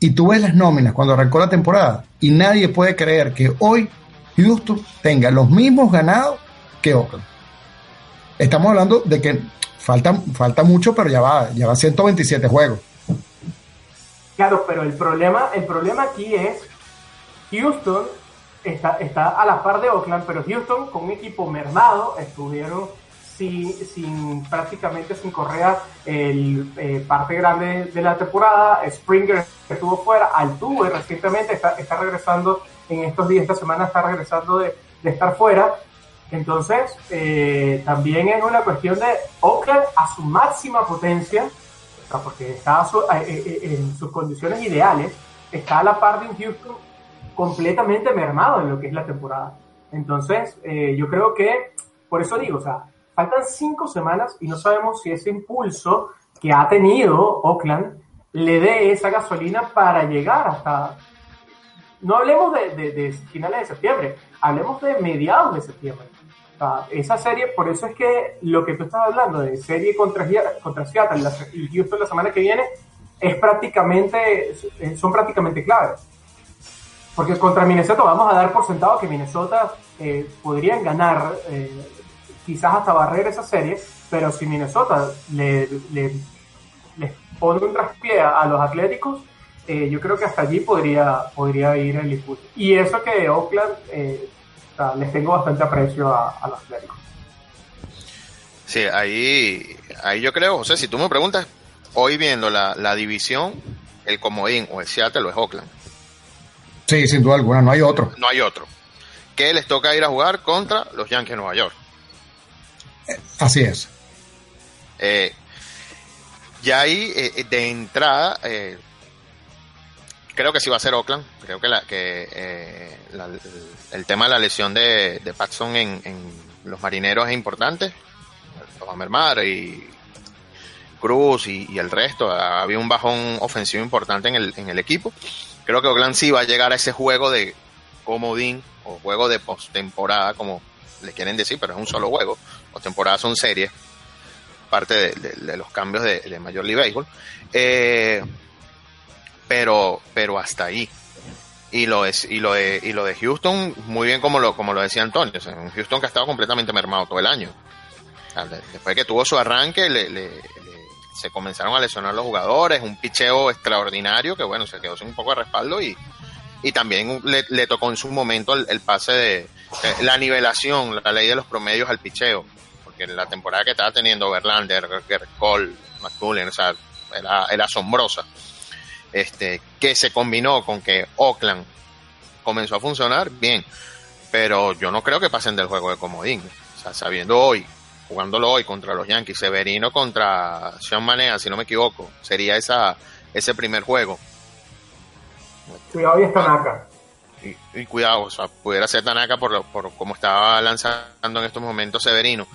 Y tú ves las nóminas cuando arrancó la temporada y nadie puede creer que hoy Houston tenga los mismos ganados que Oakland. Estamos hablando de que falta, falta mucho, pero ya va, ya va 127 juegos. Claro, pero el problema, el problema aquí es Houston está, está a la par de Oakland, pero Houston con un equipo mermado estuvieron sin, sin prácticamente sin Correa el, eh, parte grande de la temporada. Springer estuvo fuera, Altuve recientemente está, está regresando en estos días, esta semana está regresando de, de estar fuera. Entonces, eh, también es una cuestión de Oakland a su máxima potencia, porque está su- eh, eh, en sus condiciones ideales, está a la par de un Houston completamente mermado en lo que es la temporada. Entonces, eh, yo creo que, por eso digo, o sea, faltan cinco semanas y no sabemos si ese impulso que ha tenido Oakland le dé esa gasolina para llegar hasta, no hablemos de, de- de finales de septiembre, hablemos de mediados de septiembre. O sea, esa serie, por eso es que lo que tú estás hablando de serie contra, contra Seattle y Houston la semana que viene es prácticamente, son prácticamente claves. Porque contra Minnesota vamos a dar por sentado que Minnesota eh, podrían ganar, eh, quizás hasta barrer esa serie, pero si Minnesota le, le- les pone un traspié a los Atléticos, eh, yo creo que hasta allí podría, podría ir el impulso. Y eso que Oakland, eh, les tengo bastante aprecio a, los Atléticos. Sí, ahí, ahí yo creo, José, si tú me preguntas, hoy viendo la, la división, el comodín o el Seattle o es Oakland. Sí, sin duda alguna, no hay otro. No hay otro. Que les toca ir a jugar contra los Yankees de Nueva York. Así es. Eh, ya ahí, eh, de entrada, eh, creo que sí va a ser Oakland. Creo que, la, que eh, la- el, tema de la lesión de, de Paxson en, en los marineros es importante. Lo va a mermar y, Cruz y, el resto. Había un bajón ofensivo importante en el, en el equipo. Creo que Oakland sí va a llegar a ese juego de comodín o juego de postemporada, como le quieren decir, pero es un solo juego. Postemporada son series, parte de, los cambios de, de Major League Baseball. Eh, pero, pero hasta ahí. Y lo es, y lo de, y lo de Houston, muy bien como lo, como lo decía Antonio, un Houston que ha estado completamente mermado todo el año. después que tuvo su arranque, le, se comenzaron a lesionar los jugadores, un picheo extraordinario que bueno, se quedó sin un poco de respaldo y, y también le, tocó en su momento el, pase de eh, la nivelación, la ley de los promedios al picheo, porque la temporada que estaba teniendo Verlander, Cole, McCullen, o sea, era, era asombrosa este, que se combinó con que Oakland comenzó a funcionar, bien, pero yo no creo que pasen del juego de comodín. Sabiendo hoy, jugándolo hoy contra los Yankees, Severino contra Sean Manea, si no me equivoco, sería esa, ese primer juego. Cuidado y es Tanaka. Y, cuidado, o sea, pudiera ser Tanaka por, por cómo estaba lanzando en estos momentos Severino.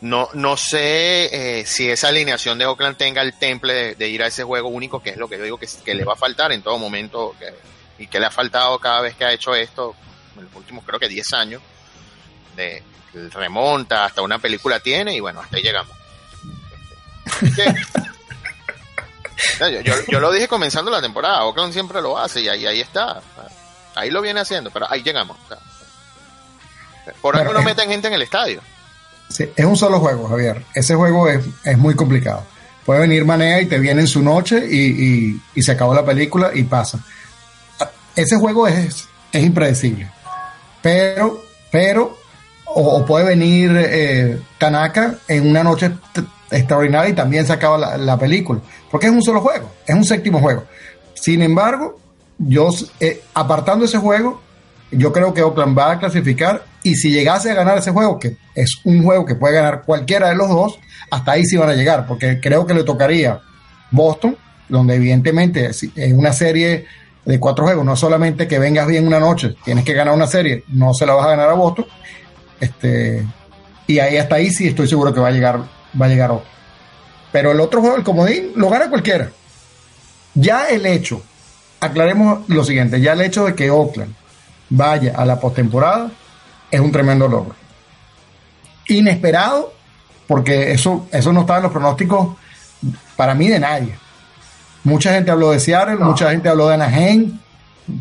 No, no sé eh, si esa alineación de Oakland tenga el temple de, ir a ese juego único, que es lo que yo digo que, que le va a faltar en todo momento y que le ha faltado cada vez que ha hecho esto, en los últimos creo que 10 años, de remonta, hasta una película tiene y bueno, hasta ahí llegamos. yo, lo dije comenzando la temporada, Oakland siempre lo hace y ahí, ahí está. Ahí lo viene haciendo, pero ahí llegamos. por algo no meten gente en el estadio es un solo juego, Javier. Ese juego es, muy complicado. Puede venir Manea y te viene en su noche y, se acabó la película y pasa. Ese juego es, es impredecible. Pero, pero, o, puede venir eh, Tanaka en una noche extraordinaria y también se acaba la, película. Porque es un solo juego, es un séptimo juego. Sin embargo, yo, eh, apartando ese juego, yo creo que Oakland va a clasificar y si llegase a ganar ese juego, que es un juego que puede ganar cualquiera de los dos, hasta ahí sí van a llegar, porque creo que le tocaría Boston, donde evidentemente en una serie de cuatro juegos, no solamente que vengas bien una noche, tienes que ganar una serie, no se la vas a ganar a Boston, este, y ahí hasta ahí sí estoy seguro que va a llegar, va a llegar otro. Pero el otro juego, el comodín, lo gana cualquiera. Ya el hecho, aclaremos lo siguiente, ya el hecho de que Oakland vaya a la postemporada es un tremendo logro. Inesperado, porque eso, eso no estaba en los pronósticos para mí de nadie. Mucha gente habló de Seattle, mucha gente habló de Anaheim,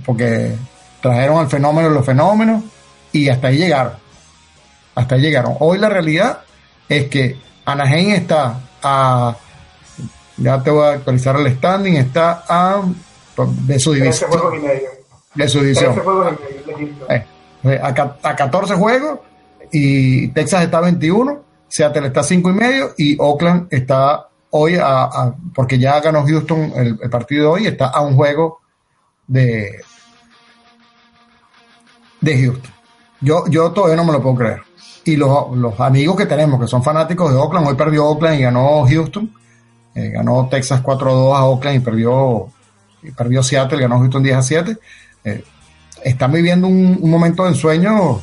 porque trajeron al fenómeno los fenómenos y hasta ahí llegaron. Hasta ahí llegaron. Hoy la realidad es que Anaheim está a, ya te voy a actualizar el standing, está a de su división. De su división. Eh, a, 14 juegos y Texas está a 21, Seattle está a 5 y medio y Oakland está hoy a, porque ya ganó Houston el, partido de hoy, está a un juego de de Houston. Yo, yo todavía no me lo puedo creer. Y los, amigos que tenemos, que son fanáticos de Oakland, hoy perdió Oakland y ganó Houston. Eh, ganó Texas 4-2 a Oakland y perdió, y perdió Seattle, ganó Houston 10 a 7. Eh, están viviendo un, momento de ensueño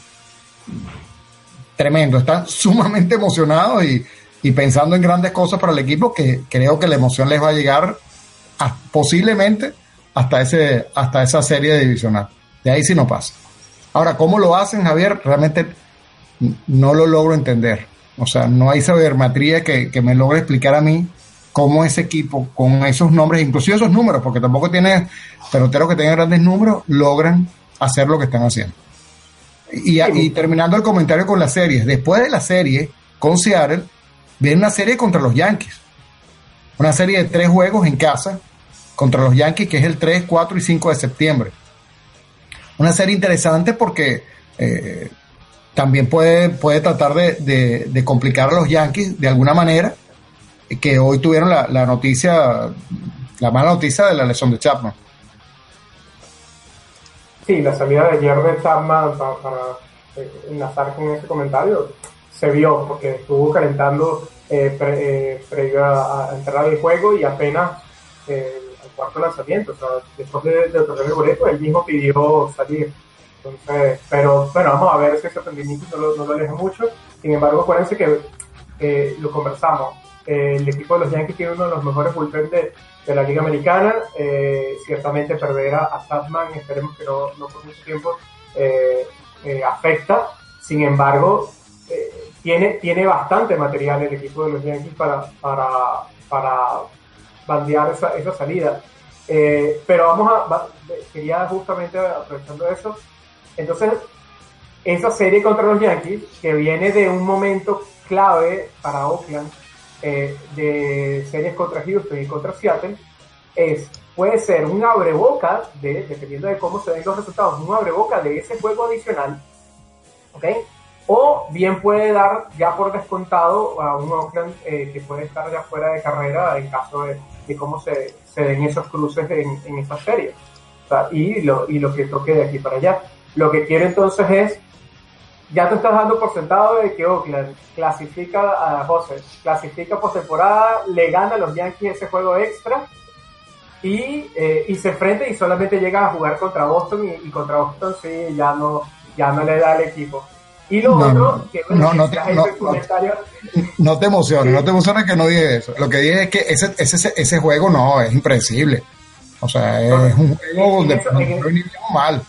tremendo. Están sumamente emocionados y, pensando en grandes cosas para el equipo que creo que la emoción les va a llegar posiblemente hasta, ese, hasta esa serie divisional. De ahí sí no pasa. Ahora, ¿cómo lo hacen, Javier? Realmente no lo logro entender. O sea, no hay sabermatría que, que me logre explicar a mí cómo ese equipo, con esos nombres, inclusive esos números, porque tampoco tiene peloteros que tengan grandes números, logran hacer lo que están haciendo. Y, terminando el comentario con las series, después de la serie con Seattle, viene una serie contra los Yankees. Una serie de tres juegos en casa contra los Yankees, que es el 3, 4 y 5 de septiembre. Una serie interesante porque eh, también puede, puede tratar de, complicar a los Yankees de alguna manera, que hoy tuvieron la, noticia, la mala noticia de la lesión de Chapman. Sí, la salida de ayer de Chapman para, eh, enlazar con ese comentario se vio porque estuvo calentando eh, eh, previo a, entrar al juego y apenas el cuarto lanzamiento, o sea, después de, de el boleto, él mismo pidió salir. Pero bueno, vamos a ver si ese rendimiento no lo, no aleja mucho. Sin embargo, acuérdense que lo conversamos. Eh, el equipo de los Yankees tiene uno de los mejores bullpen de, de la Liga Americana. Eh, ciertamente perder a, a Chapman, esperemos que no, no por mucho tiempo, eh, eh, afecta. Sin embargo, eh, tiene, tiene bastante material el equipo de los Yankees para, para, para bandear esa, esa salida. Eh, pero vamos a, va- quería justamente aprovechando eso, entonces esa serie contra los Yankees, que viene de un momento clave para Oakland, eh, de series contra Houston y contra Seattle, es, puede ser un abreboca, de, dependiendo de cómo se den los resultados, un abreboca de ese juego adicional, ¿ok? O bien puede dar ya por descontado a un Oakland eh, que puede estar ya fuera de carrera en caso de, cómo se, den esos cruces en, en esa serie. Y, lo, y lo que toque de aquí para allá. Lo que quiero entonces es, ya te estás dando por sentado de que Oakland clasifica a José, clasifica por temporada, le gana a los Yankees ese juego extra y, eh, y se enfrenta y solamente llega a jugar contra Boston y, y contra Boston sí, ya no, ya no le da al equipo. Y lo No, otro, no, que bueno, no, no te- no, no. No te emociones, no te emociones que no dije eso. Lo que dije es que ese, ese, ese juego no, es impredecible. O sea, es un juego donde nosotros iniciamos mal.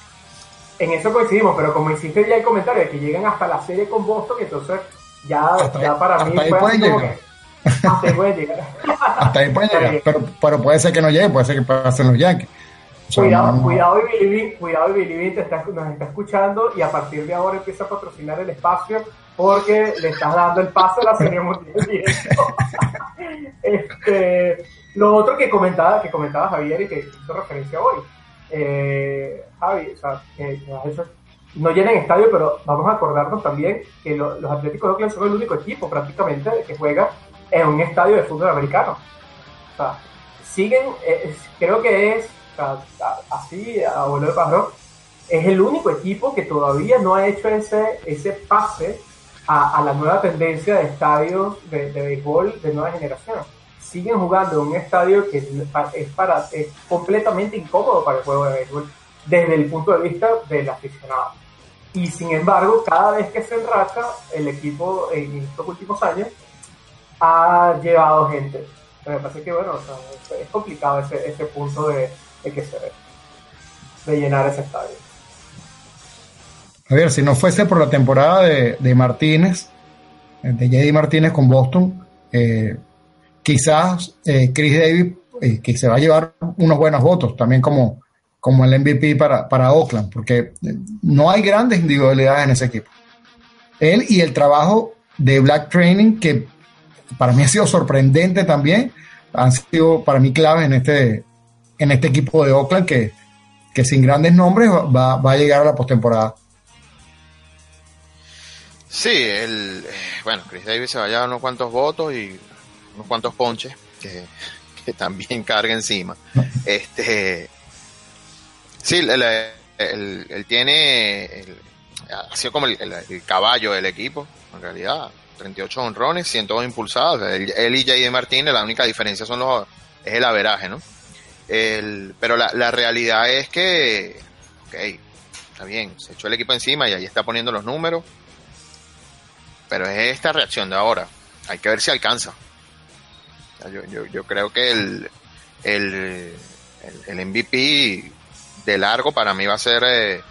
En eso coincidimos, pero como hiciste ya el comentario de que llegan hasta la serie con Boston, entonces ya, Hasta ya ahí- para hasta mí ahí fue como llegar. que hasta ahí pueden llegar. Hasta ahí puede llegar, pero, pero puede ser que no llegue, puede ser que pasen los Yankees. O sea, Cuidado, no- no- cuidado y Billy Bean, cuidado y Billy Bean te está, nos está escuchando y a partir de ahora empieza a patrocinar el espacio porque le estás dando el pase a la serie mundial este, lo otro que comentaba, que comentaba Javier y que hizo referencia hoy, eh, Javi, o sea, no llenan estadio, pero vamos a acordarnos también que lo- los Atléticos de Oakland son el único equipo prácticamente que juega en un estadio de fútbol americano. O sea, siguen, eh, creo que es, así, a vuelo de pájaro, es el único equipo que todavía no ha hecho ese, ese pase a, a la nueva tendencia de estadios de, de béisbol de nueva generación. Siguen jugando en un estadio que es, para, es completamente incómodo para el juego de béisbol desde el punto de vista del aficionado. Y sin embargo, cada vez que se enracha, el equipo en estos últimos años ha llevado gente. Pero me parece que, bueno, o sea, es, complicado ese, ese punto de, de que se de llenar ese estadio. A ver, si no fuese por la temporada de, de Martínez, eh, de JD Martínez con Boston, eh, quizás eh, Chris Davis, eh, que se va a llevar unos buenos votos, también como, como el MVP para, para Oakland, porque eh, no hay grandes individualidades en ese equipo. Él y el trabajo de Black Training, que para mí ha sido sorprendente también, han sido para mí claves en este, en este equipo de Oakland, que, que sin grandes nombres va, va a llegar a la postemporada. Sí, el, bueno, Chris Davis se va a llevar unos cuantos votos y unos cuantos ponches que, también carga encima. Este, sí, él, él- tiene, ha sido como el, caballo del equipo, en realidad. 38 honrones, 102 impulsados. Él, él y J.D. Martínez, la única diferencia son los, es el averaje, ¿no? El, pero la, la realidad es que, ok, está bien, se echó el equipo encima y ahí está poniendo los números. Pero es esta reacción de ahora. Hay que ver si alcanza. Yo, yo, yo creo que el, el, el, MVP de largo para mí va a ser eh, eh,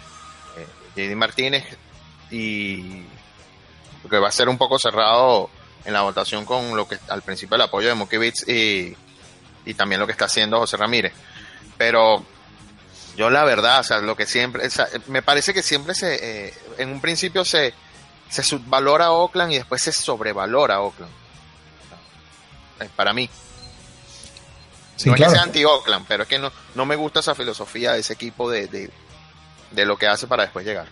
JD Martínez y porque va a ser un poco cerrado en la votación con lo que al principio el apoyo de Mookie Betts y, y también lo que está haciendo José Ramírez. Pero yo la verdad, o sea, lo que siempre, me parece que siempre se, eh, en un principio se, se subvalora Oakland y después se sobrevalora Oakland. Para mí. Sí, no es que sea anti-Oakland, pero es que no, no me gusta esa filosofía de ese equipo de, de, de lo que hace para después llegar.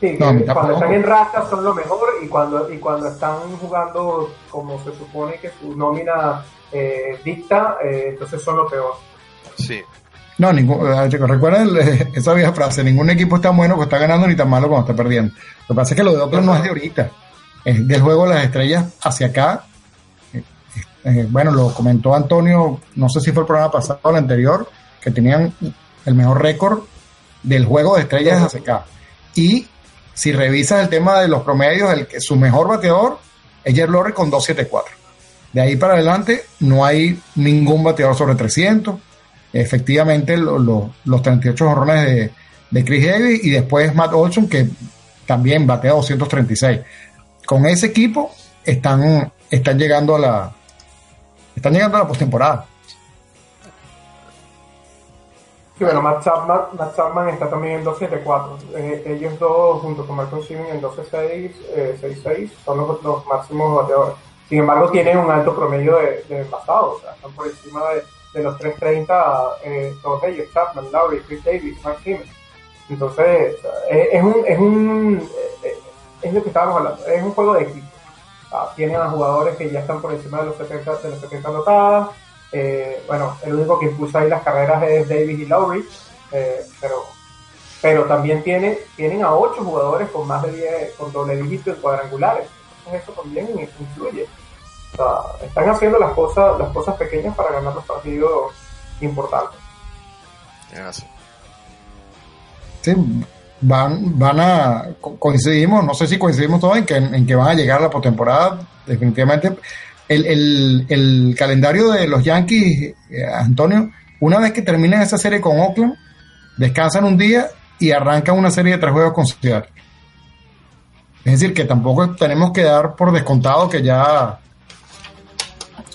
Sí, No, que tampoco. cuando están en racha son lo mejor y cuando, y cuando están jugando como se supone que su nómina eh, dicta, eh, entonces son lo peor. Sí. No, ningún, eh, chicos, recuerden eh, esa vieja frase, ningún equipo es tan bueno que está ganando ni tan malo cuando está perdiendo. Lo que pasa es que lo de Oakland no es de ahorita, es del juego de las estrellas hacia acá. Eh, bueno, lo comentó Antonio, no sé si fue el programa pasado o el anterior, que tenían el mejor récord del juego de estrellas hacia acá. Y si revisas el tema de los promedios, el, su mejor bateador es Jer Lorry con 274. De ahí para adelante no hay ningún bateador sobre 300. Efectivamente, los 38 jorrones de, de Chris Davis y después Matt Olson, que también batea 236. Con ese equipo están, están llegando a la están llegando a la postemporada. Sí, bueno, Matt Chapman, está también en 2.74. Eh, ellos dos, junto con Malcolm Simmons, en 12.6, eh, 6.6, son los, los, máximos bateadores. Sin embargo, tienen un alto promedio de, de pasado, o sea, están por encima de, de los 3.30 eh, todos ellos, Chapman, Lowry, Chris Davis, Mark Simmons. Entonces, es, es, un, es un, eh, es lo que estábamos hablando, es un juego de equipo. Tienen a jugadores que ya están por encima de los 70, de los 70 anotadas, eh, bueno, el único que impulsa ahí las carreras es Davis y Lowry, eh, pero, pero también tiene, tienen a ocho jugadores con más de 10, con doble dígito en cuadrangulares. Entonces eso también influye. O sea, están haciendo las cosas, las cosas pequeñas para ganar los partidos importantes. Sí, van, van a coincidimos, no sé si coincidimos todos en que, en que van a llegar la postemporada, definitivamente el, el, calendario de los Yankees, eh, Antonio, una vez que terminen esa serie con Oakland, descansan un día y arrancan una serie de tres juegos con Seattle. Es decir, que tampoco tenemos que dar por descontado que ya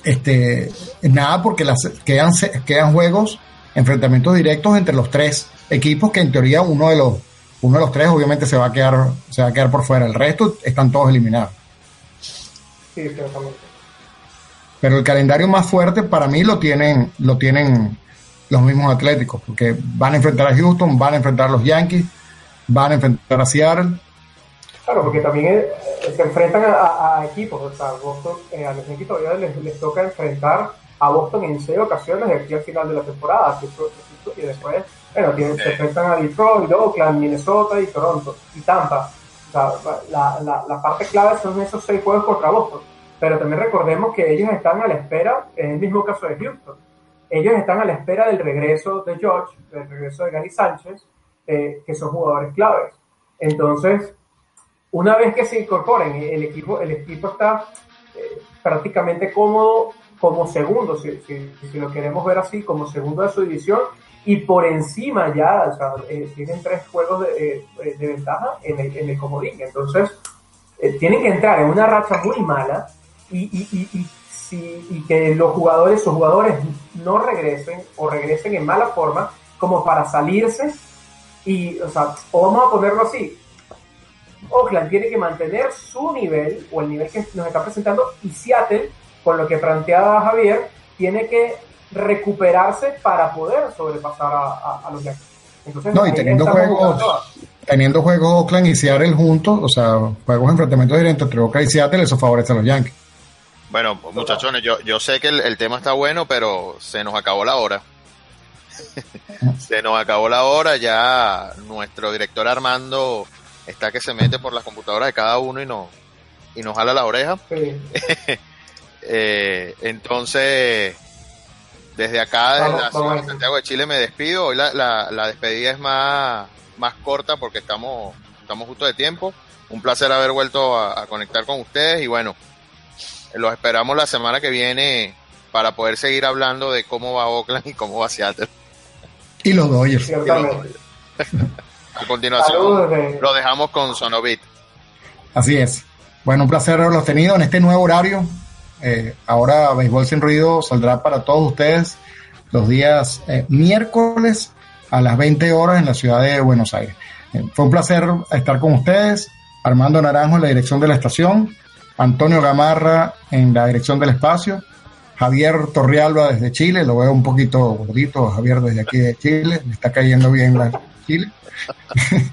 este nada porque las quedan quedan juegos enfrentamientos directos entre los tres equipos que en teoría uno de los uno de los tres obviamente se va a quedar se va a quedar por fuera. El resto están todos eliminados. Sí, pero el calendario más fuerte para mí lo tienen, lo tienen los mismos Atléticos, porque van a enfrentar a Houston, van a enfrentar a los Yankees, van a enfrentar a Seattle. Claro, porque también eh, se enfrentan a, equipos, o sea, Boston, eh, a los Yankees todavía les, toca enfrentar a Boston en seis ocasiones de aquí al final de la temporada, y después, bueno, se enfrentan a Detroit, Oakland, Minnesota y Toronto, y Tampa. O sea, la, la, la parte clave son esos seis juegos contra Boston pero también recordemos que ellos están a la espera, en el mismo caso de Houston, ellos están a la espera del regreso de George, del regreso de Gary Sánchez, eh, que son jugadores claves. Entonces, una vez que se incorporen, el equipo, el equipo está eh, prácticamente cómodo como segundo, si, si, lo queremos ver así, como segundo de su división, y por encima ya, o sea, eh, tienen tres juegos de, de ventaja en el, en el comodín. Entonces, tienen que entrar en una racha muy mala y, y, y, si, y que los jugadores, sus jugadores no regresen o regresen en mala forma como para salirse y, o sea, o vamos a ponerlo así, Oakland tiene que mantener su nivel o el nivel que nos está presentando y Seattle, con lo que planteaba Javier, tiene que recuperarse para poder sobrepasar a, a, los Yankees. Entonces, no, y teniendo juegos, teniendo juegos Oakland y Seattle juntos, o sea, juegos de enfrentamiento directo entre Oakland y Seattle, eso favorece a los Yankees. Bueno, muchachones, yo, yo sé que el, tema está bueno, pero se nos acabó la hora. se nos acabó la hora, ya nuestro director Armando está que se mete por las computadoras de cada uno y nos, y nos jala la oreja. eh, entonces, desde acá, desde la ciudad de Santiago de Chile, me despido. Hoy la, la, la, despedida es más, más corta porque estamos, estamos justo de tiempo. Un placer haber vuelto a conectar con ustedes y bueno, los esperamos la semana que viene para poder seguir hablando de cómo va Oakland y cómo va Seattle. Y los Dodgers. A continuación, lo dejamos con Sonovit. Así es. Bueno, un placer haberlos tenido en este nuevo horario. Eh, ahora Béisbol Sin Ruido saldrá para todos ustedes los días eh, miércoles a las 20 horas en la ciudad de Buenos Aires. Eh, fue un placer estar con ustedes. Armando Naranjo en la dirección de la estación. Antonio Gamarra en la dirección del espacio, Javier Torrialba desde Chile, lo veo un poquito gordito, Javier desde aquí de Chile, me está cayendo bien la Chile.